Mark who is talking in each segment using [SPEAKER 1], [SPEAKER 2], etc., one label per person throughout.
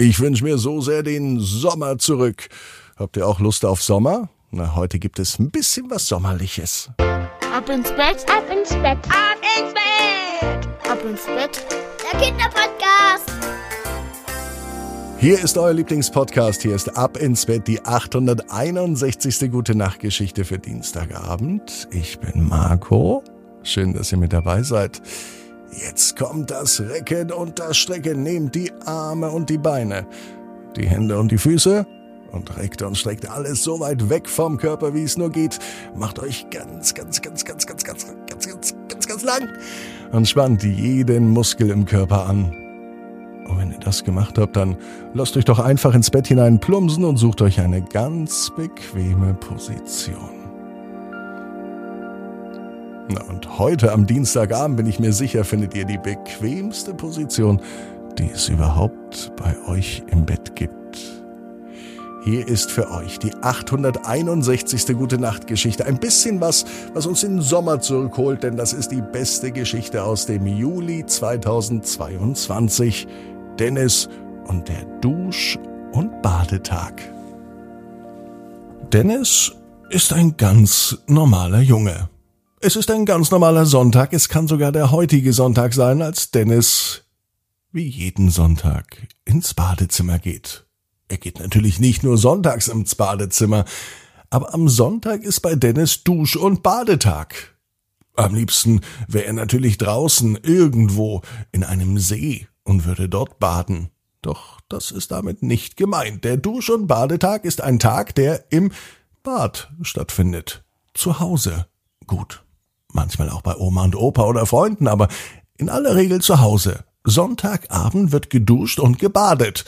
[SPEAKER 1] Ich wünsche mir so sehr den Sommer zurück. Habt ihr auch Lust auf Sommer? Na, heute gibt es ein bisschen was Sommerliches.
[SPEAKER 2] Ab ins Bett, ab ins Bett, ab ins Bett, ab ins Bett. Der Kinderpodcast.
[SPEAKER 1] Hier ist euer Lieblingspodcast. Hier ist Ab ins Bett, die 861. Gute Nachtgeschichte für Dienstagabend. Ich bin Marco. Schön, dass ihr mit dabei seid. Jetzt kommt das Recken und das Strecken. Nehmt die Arme und die Beine, die Hände und die Füße und reckt und streckt alles so weit weg vom Körper, wie es nur geht. Macht euch ganz, ganz, ganz, ganz, ganz, ganz, ganz, ganz, ganz, ganz lang und spannt jeden Muskel im Körper an. Und wenn ihr das gemacht habt, dann lasst euch doch einfach ins Bett hinein plumpsen und sucht euch eine ganz bequeme Position. Na und heute am Dienstagabend bin ich mir sicher, findet ihr die bequemste Position, die es überhaupt bei euch im Bett gibt. Hier ist für euch die 861. Gute Nacht Geschichte. Ein bisschen was, was uns in den Sommer zurückholt, denn das ist die beste Geschichte aus dem Juli 2022. Dennis und der Dusch- und Badetag. Dennis ist ein ganz normaler Junge. Es ist ein ganz normaler Sonntag, es kann sogar der heutige Sonntag sein, als Dennis wie jeden Sonntag ins Badezimmer geht. Er geht natürlich nicht nur sonntags ins Badezimmer, aber am Sonntag ist bei Dennis Dusch- und Badetag. Am liebsten wäre er natürlich draußen irgendwo in einem See und würde dort baden. Doch das ist damit nicht gemeint. Der Dusch- und Badetag ist ein Tag, der im Bad stattfindet. Zu Hause. Gut manchmal auch bei Oma und Opa oder Freunden, aber in aller Regel zu Hause. Sonntagabend wird geduscht und gebadet.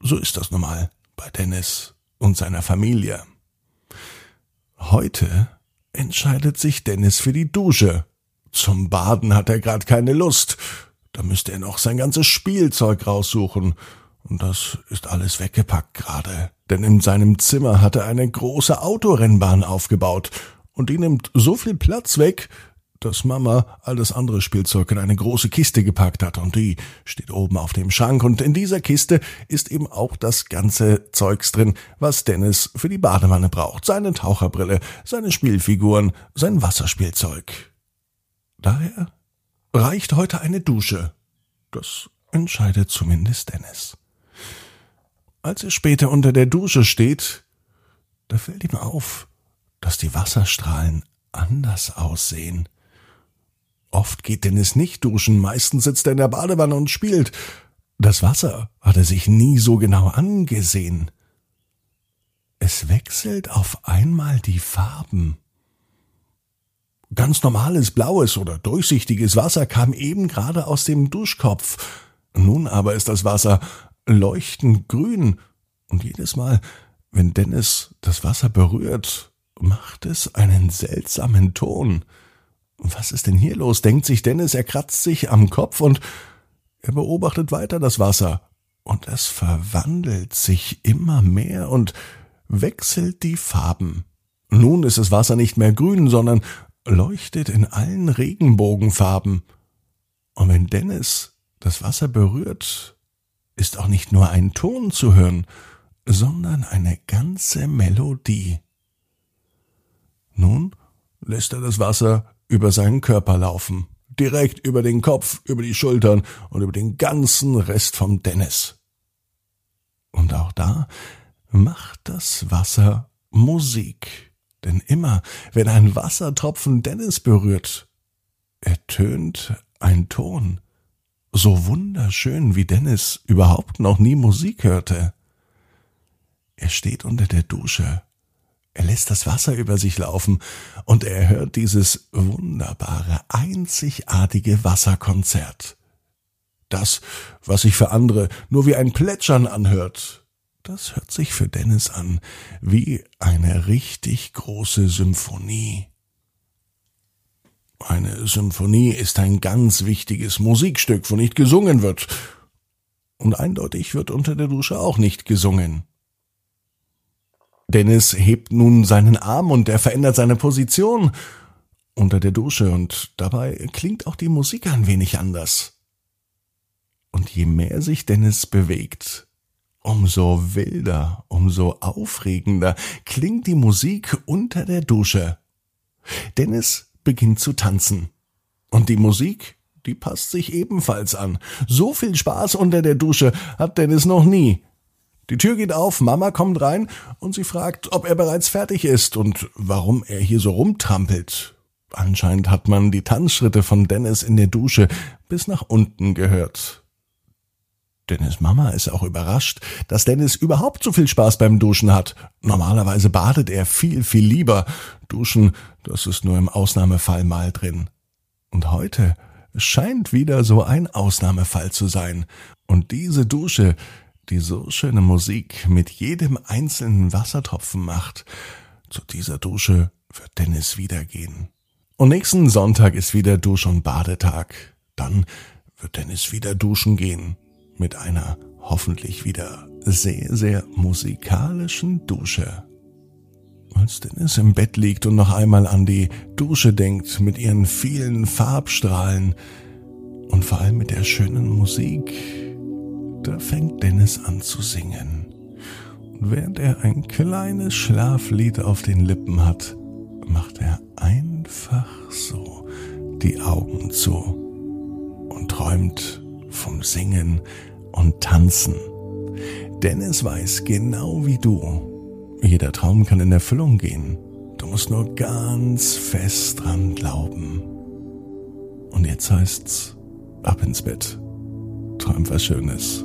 [SPEAKER 1] So ist das normal bei Dennis und seiner Familie. Heute entscheidet sich Dennis für die Dusche. Zum Baden hat er gerade keine Lust. Da müsste er noch sein ganzes Spielzeug raussuchen. Und das ist alles weggepackt gerade. Denn in seinem Zimmer hat er eine große Autorennbahn aufgebaut und die nimmt so viel Platz weg, dass Mama all das andere Spielzeug in eine große Kiste gepackt hat und die steht oben auf dem Schrank und in dieser Kiste ist eben auch das ganze Zeugs drin, was Dennis für die Badewanne braucht. Seine Taucherbrille, seine Spielfiguren, sein Wasserspielzeug. Daher reicht heute eine Dusche. Das entscheidet zumindest Dennis. Als er später unter der Dusche steht, da fällt ihm auf, dass die Wasserstrahlen anders aussehen. Oft geht Dennis nicht duschen, meistens sitzt er in der Badewanne und spielt. Das Wasser hat er sich nie so genau angesehen. Es wechselt auf einmal die Farben. Ganz normales blaues oder durchsichtiges Wasser kam eben gerade aus dem Duschkopf. Nun aber ist das Wasser leuchtend grün, und jedes Mal, wenn Dennis das Wasser berührt, macht es einen seltsamen Ton. Was ist denn hier los? denkt sich Dennis, er kratzt sich am Kopf und er beobachtet weiter das Wasser. Und es verwandelt sich immer mehr und wechselt die Farben. Nun ist das Wasser nicht mehr grün, sondern leuchtet in allen Regenbogenfarben. Und wenn Dennis das Wasser berührt, ist auch nicht nur ein Ton zu hören, sondern eine ganze Melodie. Nun lässt er das Wasser über seinen Körper laufen, direkt über den Kopf, über die Schultern und über den ganzen Rest vom Dennis. Und auch da macht das Wasser Musik, denn immer, wenn ein Wassertropfen Dennis berührt, ertönt ein Ton, so wunderschön wie Dennis überhaupt noch nie Musik hörte. Er steht unter der Dusche er lässt das Wasser über sich laufen und er hört dieses wunderbare, einzigartige Wasserkonzert. Das, was sich für andere nur wie ein Plätschern anhört, das hört sich für Dennis an wie eine richtig große Symphonie. Eine Symphonie ist ein ganz wichtiges Musikstück, wo nicht gesungen wird. Und eindeutig wird unter der Dusche auch nicht gesungen. Dennis hebt nun seinen Arm und er verändert seine Position unter der Dusche und dabei klingt auch die Musik ein wenig anders. Und je mehr sich Dennis bewegt, umso wilder, umso aufregender klingt die Musik unter der Dusche. Dennis beginnt zu tanzen. Und die Musik, die passt sich ebenfalls an. So viel Spaß unter der Dusche hat Dennis noch nie. Die Tür geht auf, Mama kommt rein und sie fragt, ob er bereits fertig ist und warum er hier so rumtrampelt. Anscheinend hat man die Tanzschritte von Dennis in der Dusche bis nach unten gehört. Dennis Mama ist auch überrascht, dass Dennis überhaupt so viel Spaß beim Duschen hat. Normalerweise badet er viel, viel lieber. Duschen, das ist nur im Ausnahmefall mal drin. Und heute scheint wieder so ein Ausnahmefall zu sein. Und diese Dusche, die so schöne Musik mit jedem einzelnen Wassertropfen macht, zu dieser Dusche wird Dennis wieder gehen. Und nächsten Sonntag ist wieder Dusch- und Badetag. Dann wird Dennis wieder duschen gehen mit einer hoffentlich wieder sehr, sehr musikalischen Dusche. Als Dennis im Bett liegt und noch einmal an die Dusche denkt mit ihren vielen Farbstrahlen und vor allem mit der schönen Musik, da fängt Dennis an zu singen. Und während er ein kleines Schlaflied auf den Lippen hat, macht er einfach so die Augen zu und träumt vom Singen und Tanzen. Dennis weiß genau wie du, jeder Traum kann in Erfüllung gehen. Du musst nur ganz fest dran glauben. Und jetzt heißt's, ab ins Bett. Träum was Schönes.